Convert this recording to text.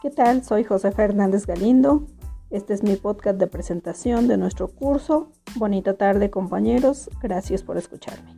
¿Qué tal? Soy José Fernández Galindo. Este es mi podcast de presentación de nuestro curso. Bonita tarde compañeros. Gracias por escucharme.